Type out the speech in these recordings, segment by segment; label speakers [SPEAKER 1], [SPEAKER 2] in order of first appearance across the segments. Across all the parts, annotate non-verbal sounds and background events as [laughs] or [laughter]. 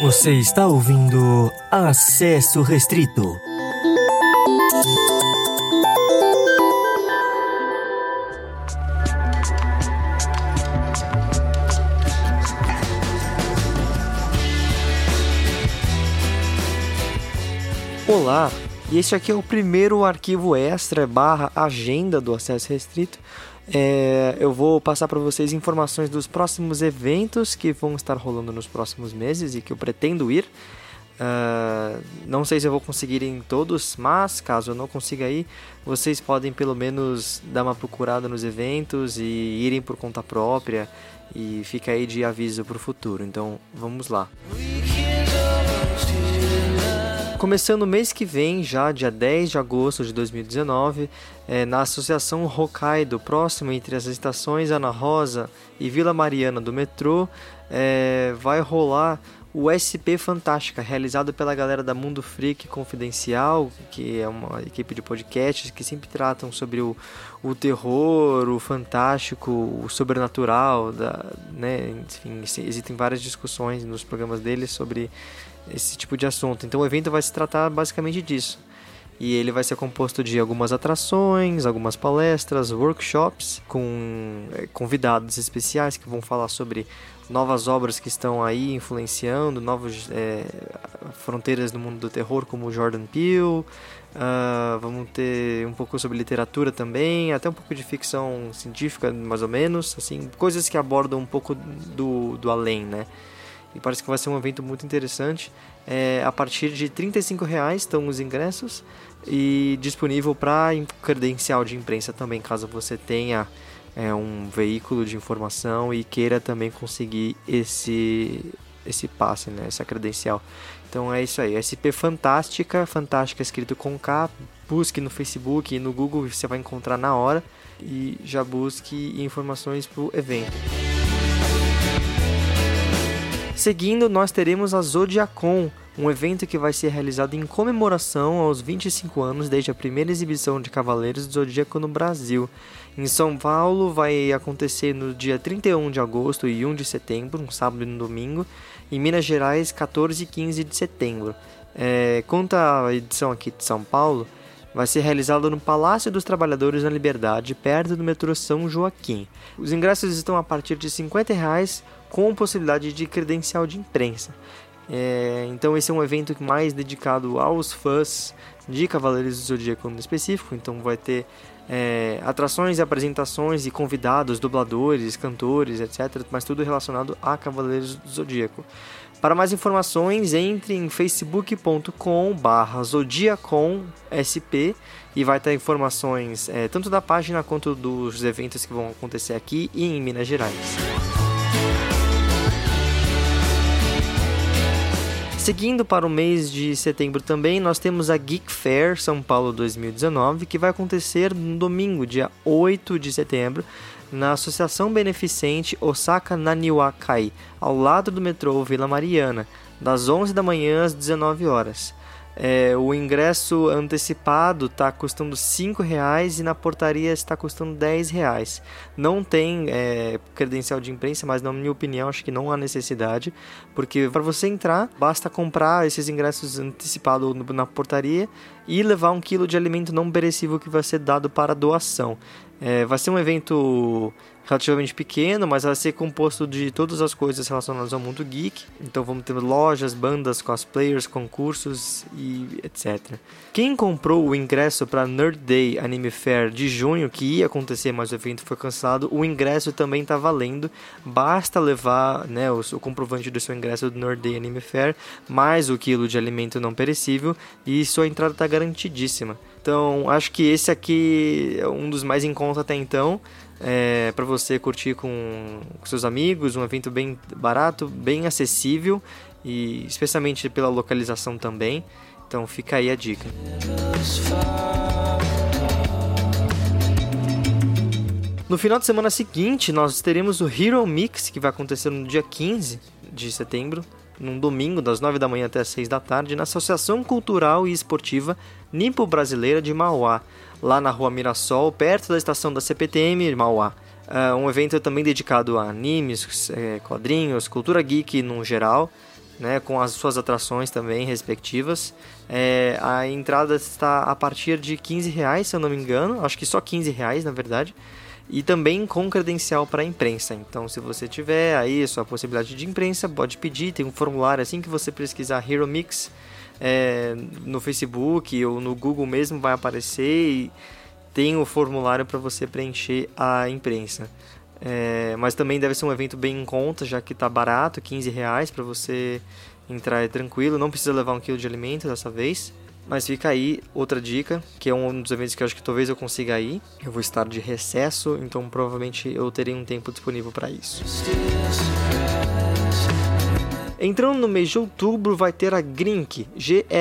[SPEAKER 1] Você está ouvindo Acesso Restrito.
[SPEAKER 2] Olá, e este aqui é o primeiro arquivo extra barra agenda do acesso restrito. É, eu vou passar para vocês informações dos próximos eventos que vão estar rolando nos próximos meses e que eu pretendo ir. Uh, não sei se eu vou conseguir em todos, mas caso eu não consiga ir, vocês podem pelo menos dar uma procurada nos eventos e irem por conta própria e fica aí de aviso para o futuro. Então vamos lá. Começando mês que vem, já dia 10 de agosto de 2019, é, na Associação Hokkaido, próximo entre as estações Ana Rosa e Vila Mariana do metrô, é, vai rolar o SP Fantástica, realizado pela galera da Mundo Freak Confidencial, que é uma equipe de podcasts que sempre tratam sobre o, o terror, o fantástico, o sobrenatural, da, né? Enfim, existem várias discussões nos programas deles sobre esse tipo de assunto. Então o evento vai se tratar basicamente disso. E ele vai ser composto de algumas atrações, algumas palestras, workshops com eh, convidados especiais que vão falar sobre novas obras que estão aí influenciando novas é, fronteiras no mundo do terror, como Jordan Peele. Uh, vamos ter um pouco sobre literatura também, até um pouco de ficção científica, mais ou menos, assim, coisas que abordam um pouco do, do além, né? E parece que vai ser um evento muito interessante. É, a partir de R$ reais estão os ingressos e disponível para credencial de imprensa também, caso você tenha é, um veículo de informação e queira também conseguir esse esse passe, né, essa credencial. Então é isso aí, SP Fantástica, Fantástica escrito com K, busque no Facebook e no Google, você vai encontrar na hora e já busque informações para o evento. Seguindo, nós teremos a Zodiacon, um evento que vai ser realizado em comemoração aos 25 anos desde a primeira exibição de Cavaleiros do Zodíaco no Brasil. Em São Paulo vai acontecer no dia 31 de agosto e 1 de setembro, um sábado e um domingo. Em Minas Gerais, 14 e 15 de setembro. É, quanto à edição aqui de São Paulo, vai ser realizado no Palácio dos Trabalhadores na Liberdade, perto do metrô São Joaquim. Os ingressos estão a partir de 50 reais, com possibilidade de credencial de imprensa. É, então esse é um evento mais dedicado aos fãs de Cavaleiros do Zodíaco no específico. Então vai ter é, atrações apresentações e convidados, dubladores, cantores, etc. Mas tudo relacionado a Cavaleiros do Zodíaco. Para mais informações, entre em facebook.com/barra zodiaconsp e vai ter informações é, tanto da página quanto dos eventos que vão acontecer aqui e em Minas Gerais. Seguindo para o mês de setembro também, nós temos a Geek Fair São Paulo 2019, que vai acontecer no domingo, dia 8 de setembro, na Associação Beneficente Osaka Naniwakai, ao lado do metrô Vila Mariana, das 11 da manhã às 19 horas. É, o ingresso antecipado está custando R$ reais e na portaria está custando R$ reais. Não tem é, credencial de imprensa, mas na minha opinião acho que não há necessidade, porque para você entrar basta comprar esses ingressos antecipados na portaria e levar um quilo de alimento não perecível que vai ser dado para doação. É, vai ser um evento relativamente pequeno, mas vai ser composto de todas as coisas relacionadas ao mundo geek. Então vamos ter lojas, bandas, cosplayers, concursos e etc. Quem comprou o ingresso para Nerd Day Anime Fair de junho, que ia acontecer, mas o evento foi cancelado, o ingresso também está valendo. Basta levar né, o, o, comprovante do seu ingresso do Nerd Day Anime Fair, mais o quilo de alimento não perecível, e sua entrada está garantidíssima. Então, acho que esse aqui é um dos mais em conta até então é, para você curtir com, com, seus amigos, um evento bem barato, bem acessível e especialmente pela localização também. Então fica aí a dica. No final de semana seguinte, nós teremos o Hero Mix, que vai acontecer no dia 15 de setembro, num domingo, das 9 da manhã até as 6 da tarde, na Associação Cultural e Esportiva Nipo Brasileira de Mauá lá na rua Mirassol, perto da estação da CPTM Mauá. Uh, um evento também dedicado a animes, é, quadrinhos, cultura geek no geral, né, com as suas atrações também respectivas. É, a entrada está a partir de 15 reais, se eu não me engano, acho que só 15 reais na verdade, e também com credencial para a imprensa. Então, se você tiver aí sua possibilidade de imprensa, pode pedir, tem um formulário assim que você pesquisar Hero Mix é, no Facebook ou no Google mesmo vai aparecer e tem o formulário para você preencher a imprensa. É, mas também deve ser um evento bem em conta, já que está barato, 15 reais para você entrar é tranquilo. Não precisa levar um quilo de alimento dessa vez. Mas fica aí outra dica, que é um dos eventos que eu acho que talvez eu consiga ir. Eu vou estar de recesso, então provavelmente eu terei um tempo disponível para isso. Entrando no mês de outubro vai ter a Grink, G-R-E-E-N-K,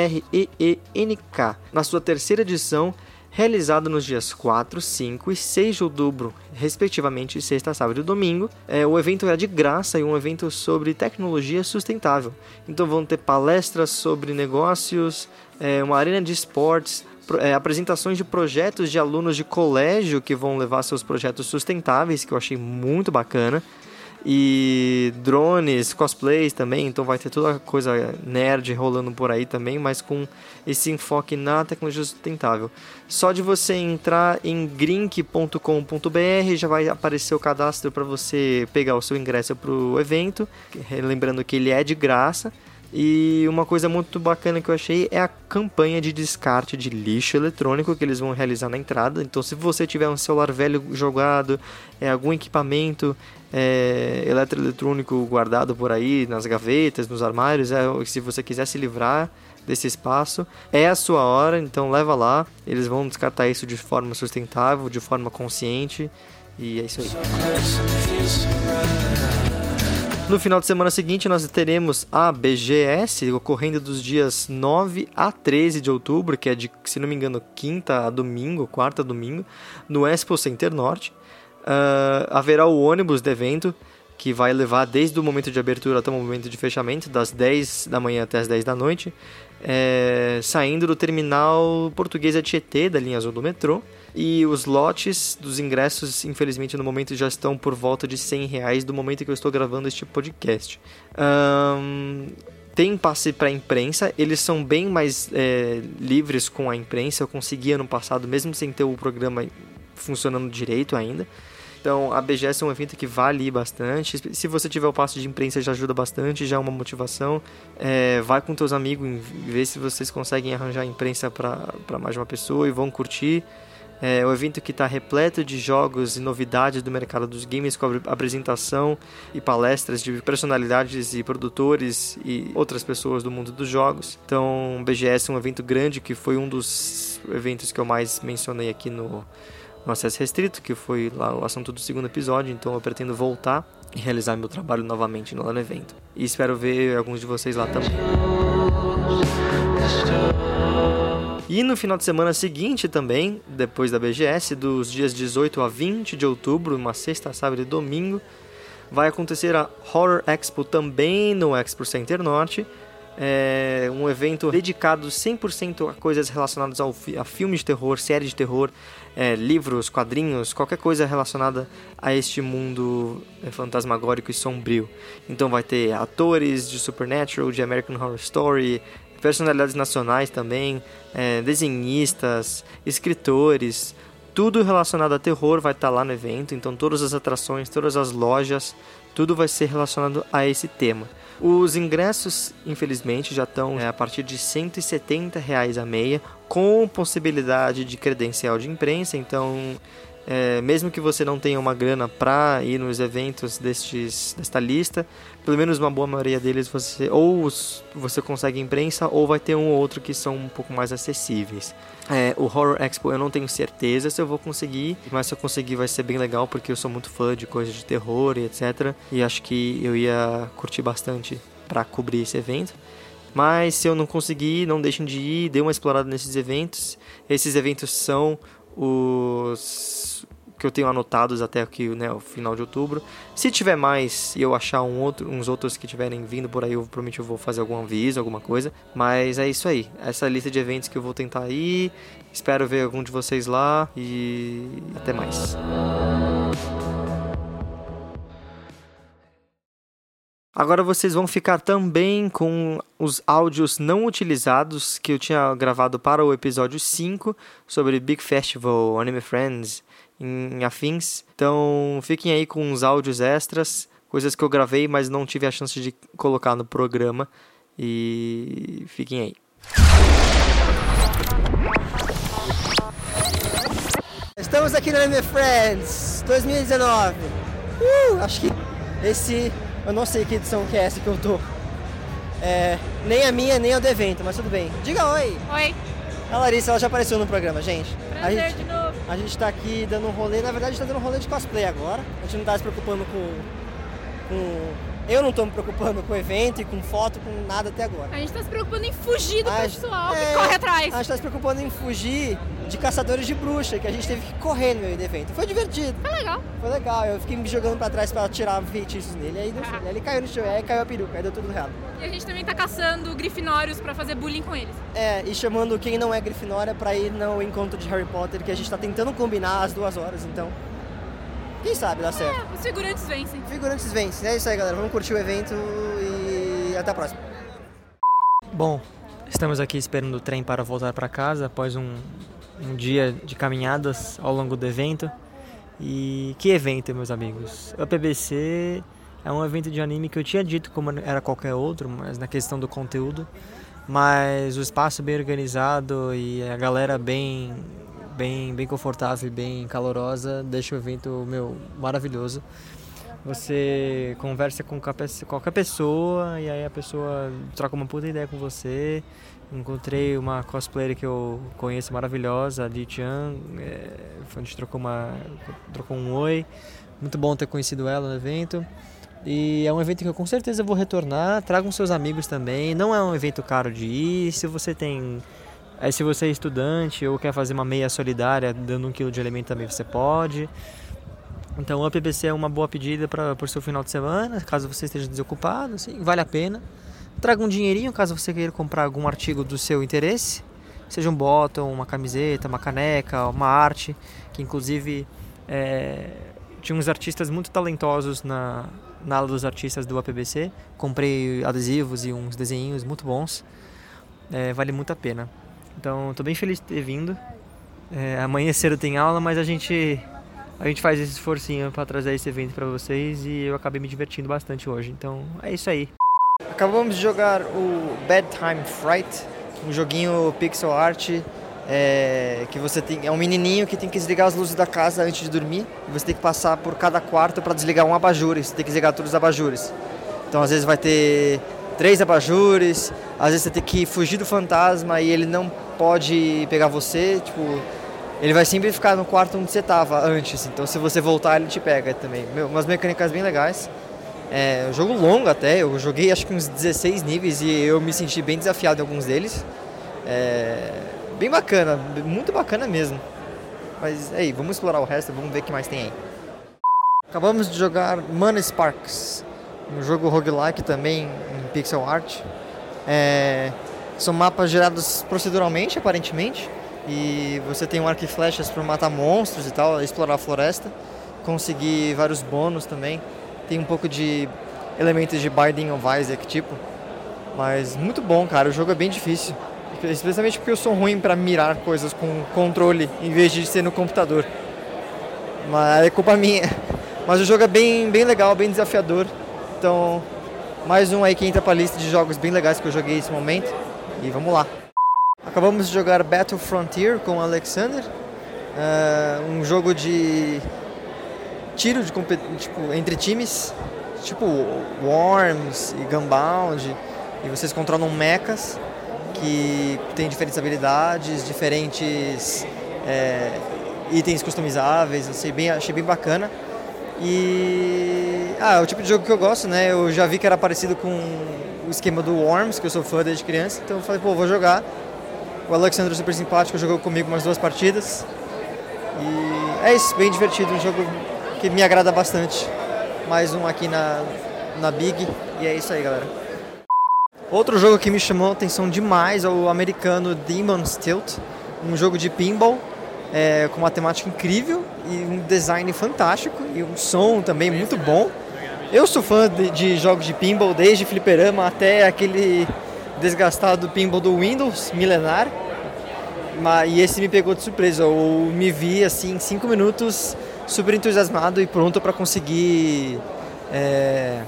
[SPEAKER 2] na sua terceira edição realizado nos dias 4, 5 e 6 de outubro, respectivamente sexta, sábado e domingo. É, o evento é de graça e um evento sobre tecnologia sustentável. Então vão ter palestras sobre negócios, é, uma arena de esportes, é, apresentações de projetos de alunos de colégio que vão levar seus projetos sustentáveis, que eu achei muito bacana e drones, cosplays também, então vai ter toda coisa nerd rolando por aí também, mas com esse enfoque na tecnologia sustentável. Só de você entrar em grink.com.br já vai aparecer o cadastro para você pegar o seu ingresso para o evento, lembrando que ele é de graça. E uma coisa muito bacana que eu achei é a campanha de descarte de lixo eletrônico que eles vão realizar na entrada. Então, se você tiver um celular velho jogado, é, algum equipamento é, eletroeletrônico guardado por aí nas gavetas, nos armários, é, se você quiser se livrar desse espaço, é a sua hora. Então, leva lá. Eles vão descartar isso de forma sustentável, de forma consciente. E é isso aí. No final de semana seguinte, nós teremos a BGS, ocorrendo dos dias 9 a 13 de outubro, que é de, se não me engano, quinta a domingo, quarta a domingo, no Expo Center Norte. Uh, haverá o ônibus do evento, que vai levar desde o momento de abertura até o momento de fechamento, das 10 da manhã até as 10 da noite, é, saindo do terminal português Tietê, da linha azul do metrô. E os lotes dos ingressos, infelizmente, no momento já estão por volta de 100 reais do momento que eu estou gravando este podcast. Um, tem passe para imprensa, eles são bem mais é, livres com a imprensa. Eu consegui ano passado, mesmo sem ter o programa funcionando direito ainda. Então a BGS é um evento que vale bastante. Se você tiver o passe de imprensa já ajuda bastante, já é uma motivação. É, vai com teus amigos, vê se vocês conseguem arranjar imprensa para mais uma pessoa e vão curtir. É um evento que está repleto de jogos e novidades do mercado dos games, com apresentação e palestras de personalidades e produtores e outras pessoas do mundo dos jogos. Então, o BGS é um evento grande que foi um dos eventos que eu mais mencionei aqui no, no Acesso Restrito, que foi lá o assunto do segundo episódio. Então, eu pretendo voltar e realizar meu trabalho novamente lá no evento. E espero ver alguns de vocês lá também. E no final de semana seguinte também, depois da BGS, dos dias 18 a 20 de outubro, uma sexta, sábado e domingo, vai acontecer a Horror Expo também no Expo Center Norte. É um evento dedicado 100% a coisas relacionadas ao a filmes de terror, séries de terror, é, livros, quadrinhos, qualquer coisa relacionada a este mundo é, fantasmagórico e sombrio. Então vai ter atores de Supernatural, de American Horror Story, personalidades nacionais também, é, desenhistas, escritores, tudo relacionado a terror vai estar tá lá no evento, então todas as atrações, todas as lojas, tudo vai ser relacionado a esse tema. Os ingressos, infelizmente, já estão é, a partir de 170 reais a meia, com possibilidade de credencial de imprensa, então é, mesmo que você não tenha uma grana para ir nos eventos destes, desta lista, pelo menos uma boa maioria deles você ou você consegue imprensa ou vai ter um ou outro que são um pouco mais acessíveis. É, o Horror Expo eu não tenho certeza se eu vou conseguir, mas se eu conseguir vai ser bem legal porque eu sou muito fã de coisas de terror e etc. E acho que eu ia curtir bastante para cobrir esse evento. Mas se eu não conseguir, não deixem de ir, dê uma explorada nesses eventos. Esses eventos são os que eu tenho anotados até aqui, né, o final de outubro. Se tiver mais e eu achar um outro, uns outros que tiverem vindo por aí, eu provavelmente eu vou fazer algum aviso, alguma coisa. Mas é isso aí. Essa lista de eventos que eu vou tentar ir. Espero ver algum de vocês lá e até mais. Agora vocês vão ficar também com os áudios não utilizados que eu tinha gravado para o episódio 5 sobre Big Festival, Anime Friends em afins. Então fiquem aí com os áudios extras, coisas que eu gravei, mas não tive a chance de colocar no programa. E fiquem aí.
[SPEAKER 3] Estamos aqui no Anime Friends 2019. Uh, acho que esse. Eu não sei que edição que é essa que eu tô. É, nem a minha, nem a do evento, mas tudo bem. Diga oi!
[SPEAKER 4] Oi!
[SPEAKER 3] A Larissa, ela já apareceu no programa, gente.
[SPEAKER 4] Prazer
[SPEAKER 3] a gente,
[SPEAKER 4] de novo.
[SPEAKER 3] A gente tá aqui dando um rolê, na verdade a gente tá dando um rolê de cosplay agora. A gente não tá se preocupando com. com eu não tô me preocupando com evento e com foto, com nada até agora.
[SPEAKER 4] A gente tá se preocupando em fugir do
[SPEAKER 3] A
[SPEAKER 4] pessoal
[SPEAKER 3] gente-
[SPEAKER 4] que
[SPEAKER 3] é,
[SPEAKER 4] corre atrás.
[SPEAKER 3] A gente tá se preocupando em fugir de caçadores de bruxa, que a gente teve que correr no meio do evento. Foi divertido.
[SPEAKER 4] Foi legal.
[SPEAKER 3] Foi legal, eu fiquei me jogando pra trás pra tirar feitiços nele, aí, certo. Aí ele caiu no chão, aí caiu a peruca, aí deu tudo errado.
[SPEAKER 4] E a gente também tá caçando grifinórios pra fazer bullying com eles.
[SPEAKER 3] É, e chamando quem não é Grifinória pra ir no encontro de Harry Potter, que a gente tá tentando combinar as duas horas, então. Quem sabe dá certo.
[SPEAKER 4] É, os figurantes vencem.
[SPEAKER 3] Figurantes vencem. É isso aí, galera. Vamos curtir o evento e até a próxima.
[SPEAKER 2] Bom, estamos aqui esperando o trem para voltar para casa após um, um dia de caminhadas ao longo do evento. E que evento, meus amigos? O PBC é um evento de anime que eu tinha dito como era qualquer outro, mas na questão do conteúdo. Mas o espaço bem organizado e a galera bem, bem, bem confortável e bem calorosa deixa o evento meu maravilhoso. Você conversa com qualquer- pessoa e aí a pessoa troca uma puta ideia com você. Encontrei uma cosplayer que eu conheço maravilhosa, a Li Chan. É, a gente trocou, uma, trocou um oi. Muito bom ter conhecido ela no evento. E é um evento que eu com certeza vou retornar. Tragam seus amigos também. Não é um evento caro de ir. Se você tem. É, se você é estudante ou quer fazer uma meia solidária dando um quilo de alimento também você pode. Então o PPC é uma boa pedida para o seu final de semana, caso você esteja desocupado, assim, vale a pena. Traga um dinheirinho caso você queira comprar algum artigo do seu interesse, seja um bottom, uma camiseta, uma caneca, uma arte, que inclusive é, tinha uns artistas muito talentosos na, na ala dos artistas do APBC. Comprei adesivos e uns desenhinhos muito bons, É, vale muito a pena. Então estou bem feliz de ter vindo. É, amanhã cedo tem aula, mas a gente a gente faz esse esforcinho para trazer esse evento para vocês e eu acabei me divertindo bastante hoje. Então é isso aí. Acabamos de jogar o Bedtime Fright, um joguinho pixel art é, que você tem é um menininho que tem que desligar as luzes da casa antes de dormir e você tem que passar por cada quarto para desligar um abajur. Você tem que desligar todos os abajures. Então às vezes vai ter três abajures, às vezes você tem que fugir do fantasma e ele não pode pegar você, tipo ele vai sempre ficar no quarto onde você estava antes, então se você voltar ele te pega também. Meu, umas mecânicas bem legais. É jogo longo até, eu joguei acho que uns 16 níveis e eu me senti bem desafiado em alguns deles. É, bem bacana, muito bacana mesmo. Mas aí, vamos explorar o resto, vamos ver o que mais tem aí. Acabamos de jogar Mana Sparks, um jogo roguelike também em pixel art. É, são mapas gerados proceduralmente, aparentemente. E você tem um arco e flechas para matar monstros e tal, explorar a floresta, conseguir vários bônus também. Tem um pouco de elementos de Binding of Isaac, tipo. Mas muito bom, cara. O jogo é bem difícil. Especialmente porque eu sou ruim para mirar coisas com controle em vez de ser no computador. Mas é culpa minha. [laughs] Mas o jogo é bem, bem legal, bem desafiador. Então, mais um aí que entra pra lista de jogos bem legais que eu joguei nesse momento. E vamos lá. Acabamos de jogar Battle Frontier com o Alexander, é, um jogo de tiro de tipo, entre times, tipo Worms e Gunbound, e vocês controlam mechas que tem diferentes habilidades, diferentes é, itens customizáveis, achei bem, achei bem bacana. E ah, é o tipo de jogo que eu gosto, né? Eu já vi que era parecido com o esquema do Worms, que eu sou fã desde criança, então eu falei, pô, vou jogar. O Alexandre é super simpático, jogou comigo umas duas partidas. E é isso, bem divertido, um jogo que me agrada bastante. Mais um aqui na, na Big, e é isso aí, galera. Outro jogo que me chamou a atenção demais é o americano Demon's Tilt, um jogo de pinball é, com uma temática incrível e um design fantástico e um som também muito bom. Eu sou fã de, de jogos de pinball, desde fliperama até aquele desgastado pinball do Windows, milenar. Mas, e esse me pegou de surpresa. Eu me vi assim em 5 minutos super entusiasmado e pronto para conseguir é,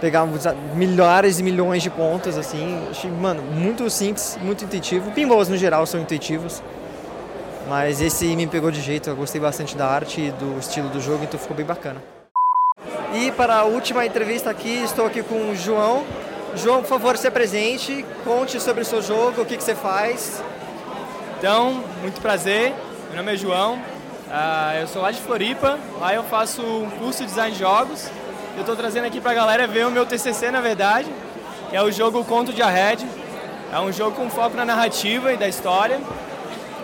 [SPEAKER 2] pegar milhares e milhões de pontos assim. Mano, muito simples, muito intuitivo. Pinballs no geral são intuitivos. Mas esse me pegou de jeito, eu gostei bastante da arte e do estilo do jogo, então ficou bem bacana. E para a última entrevista aqui, estou aqui com o João. João, por favor, se apresente, conte sobre o seu jogo, o que, que você faz.
[SPEAKER 5] Então, muito prazer, meu nome é João, uh, eu sou lá de Floripa, lá eu faço um curso de design de jogos. Eu estou trazendo aqui para a galera ver o meu TCC, na verdade, que é o jogo Conto de Arred. É um jogo com foco na narrativa e da história.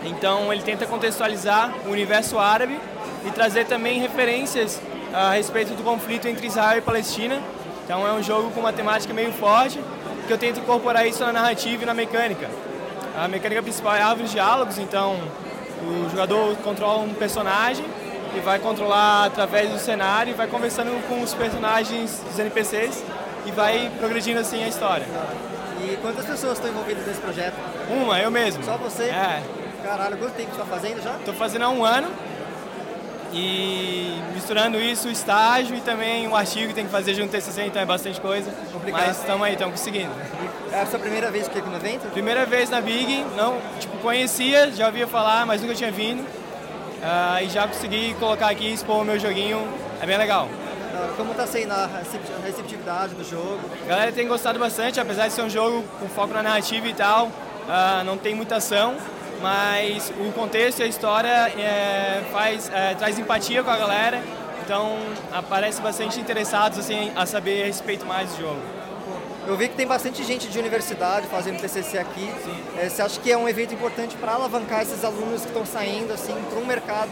[SPEAKER 5] Então, ele tenta contextualizar o universo árabe e trazer também referências a respeito do conflito entre Israel e Palestina. Então é um jogo com uma temática meio forte, que eu tento incorporar isso na narrativa e na mecânica. A mecânica principal é árvores de diálogos, então o jogador controla um personagem e vai controlar através do cenário e vai conversando com os personagens dos NPCs e vai progredindo assim a história.
[SPEAKER 2] E quantas pessoas estão envolvidas nesse projeto?
[SPEAKER 5] Uma, eu mesmo.
[SPEAKER 2] Só você?
[SPEAKER 5] É.
[SPEAKER 2] Caralho, quanto tempo você está fazendo já?
[SPEAKER 5] Estou fazendo há um ano e misturando isso, o estágio e também o artigo que tem que fazer junto ao TCC, então é bastante coisa. Complicado. Mas estamos aí, estamos conseguindo.
[SPEAKER 2] É a sua primeira vez aqui no evento?
[SPEAKER 5] Primeira vez na Big, não, tipo, conhecia, já ouvia falar, mas nunca tinha vindo. Uh, e já consegui colocar aqui, expor o meu joguinho, é bem legal.
[SPEAKER 2] Como está sendo a receptividade do jogo?
[SPEAKER 5] A galera tem gostado bastante, apesar de ser um jogo com foco na narrativa e tal, uh, não tem muita ação, mas o contexto e a história é, faz, é, traz empatia com a galera, então aparece bastante interessados assim, a saber a respeito mais do jogo.
[SPEAKER 2] Eu vi que tem bastante gente de universidade fazendo TCC aqui. É, você acha que é um evento importante para alavancar esses alunos que estão saindo assim para um mercado,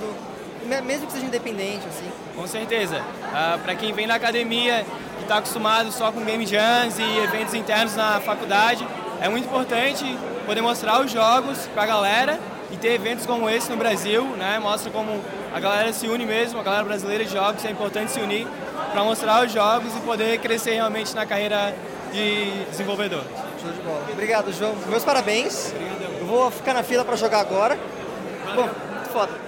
[SPEAKER 2] mesmo que seja independente assim?
[SPEAKER 5] Com certeza. Ah, para quem vem da academia e está acostumado só com game jams e eventos internos na faculdade, é muito importante poder mostrar os jogos para a galera e ter eventos como esse no Brasil, né? Mostra como a galera se une mesmo, a galera brasileira de jogos, é importante se unir para mostrar os jogos e poder crescer realmente na carreira de desenvolvedor.
[SPEAKER 2] Show de bola. Obrigado, João. Meus parabéns.
[SPEAKER 5] Obrigadão.
[SPEAKER 2] Eu vou ficar na fila para jogar agora. Valeu. Bom, foda.